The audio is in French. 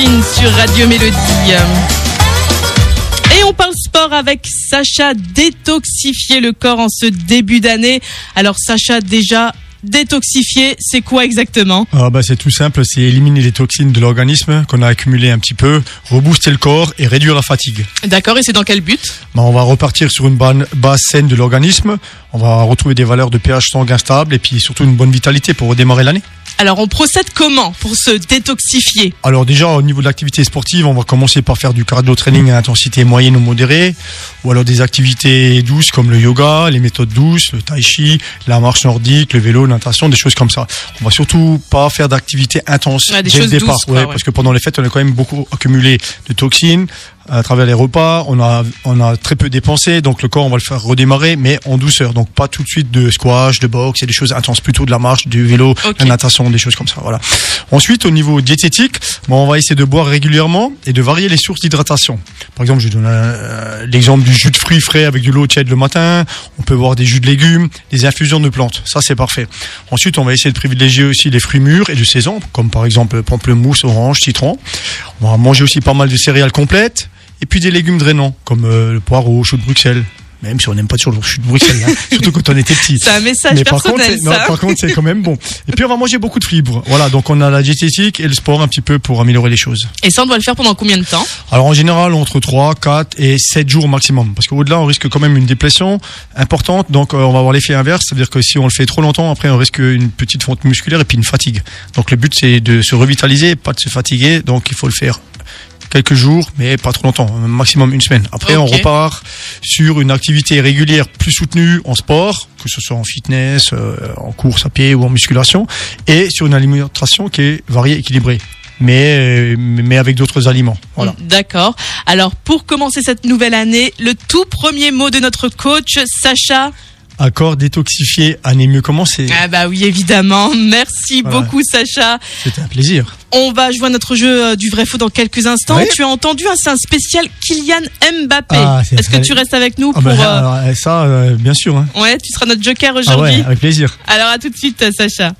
Machine sur Radio Mélodie. Et on parle sport avec Sacha, détoxifier le corps en ce début d'année. Alors Sacha, déjà, détoxifier, c'est quoi exactement? Ah bah C'est tout simple, c'est éliminer les toxines de l'organisme qu'on a accumulées un petit peu, rebooster le corps et réduire la fatigue. D'accord, et c'est dans quel but? Bah On va repartir sur une base saine de l'organisme, on va retrouver des valeurs de pH sanguin stable et puis surtout une bonne vitalité pour redémarrer l'année. Alors on procède comment pour se détoxifier Alors déjà au niveau de l'activité sportive, on va commencer par faire du cardio training à intensité moyenne ou modérée, ou alors des activités douces comme le yoga, les méthodes douces, le tai chi, la marche nordique, le vélo, natation, des choses comme ça. On va surtout pas faire d'activités intenses dès le départ, parce que pendant les fêtes on a quand même beaucoup accumulé de toxines, à travers les repas. On a, on a très peu dépensé, donc le corps, on va le faire redémarrer, mais en douceur. Donc pas tout de suite de squash, de boxe, et des choses intenses, plutôt de la marche, du vélo, de la natation, des choses comme ça. Voilà. Ensuite, au niveau diététique, bon, on va essayer de boire régulièrement et de varier les sources d'hydratation. Par exemple, je donne euh, l'exemple du jus de fruits frais avec du l'eau tiède le matin. On peut boire des jus de légumes, des infusions de plantes. Ça, c'est parfait. Ensuite, on va essayer de privilégier aussi les fruits mûrs et de saison, comme par exemple pamplemousse, orange, citron. On va manger aussi pas mal de céréales complètes et puis des légumes drainants, comme euh, le poireau, chou de Bruxelles. Même si on n'aime pas toujours le chou de Bruxelles, hein, surtout quand on était petit. C'est un message Mais personnel, par contre, par contre, c'est quand même bon. Et puis on va manger beaucoup de fibres. Voilà, donc on a la diététique et le sport un petit peu pour améliorer les choses. Et ça, on doit le faire pendant combien de temps? Alors en général, entre 3, 4 et 7 jours maximum. Parce qu'au-delà, on risque quand même une dépression importante. Donc euh, on va avoir l'effet inverse. C'est-à-dire que si on le fait trop longtemps, après on risque une petite fonte musculaire et puis une fatigue. Donc le but, c'est de se revitaliser, pas de se fatiguer. Donc il faut le faire quelques jours, mais pas trop longtemps, maximum une semaine. Après, on repart sur une activité régulière plus soutenue en sport, que ce soit en fitness, euh, en course à pied ou en musculation, et sur une alimentation qui est variée, équilibrée. Mais, mais avec d'autres aliments. Voilà. D'accord. Alors, pour commencer cette nouvelle année, le tout premier mot de notre coach, Sacha accord détoxifié, année mieux commencée. Ah bah oui, évidemment. Merci beaucoup, Sacha. C'était un plaisir. On va jouer à notre jeu euh, du vrai faux dans quelques instants. Tu as entendu, hein, c'est un spécial Kylian Mbappé. Ah, Est-ce que tu restes avec nous ah bah, pour ça, euh, bien sûr. Hein. Ouais, tu seras notre joker aujourd'hui. Ah ouais, avec plaisir. Alors à tout de suite, Sacha.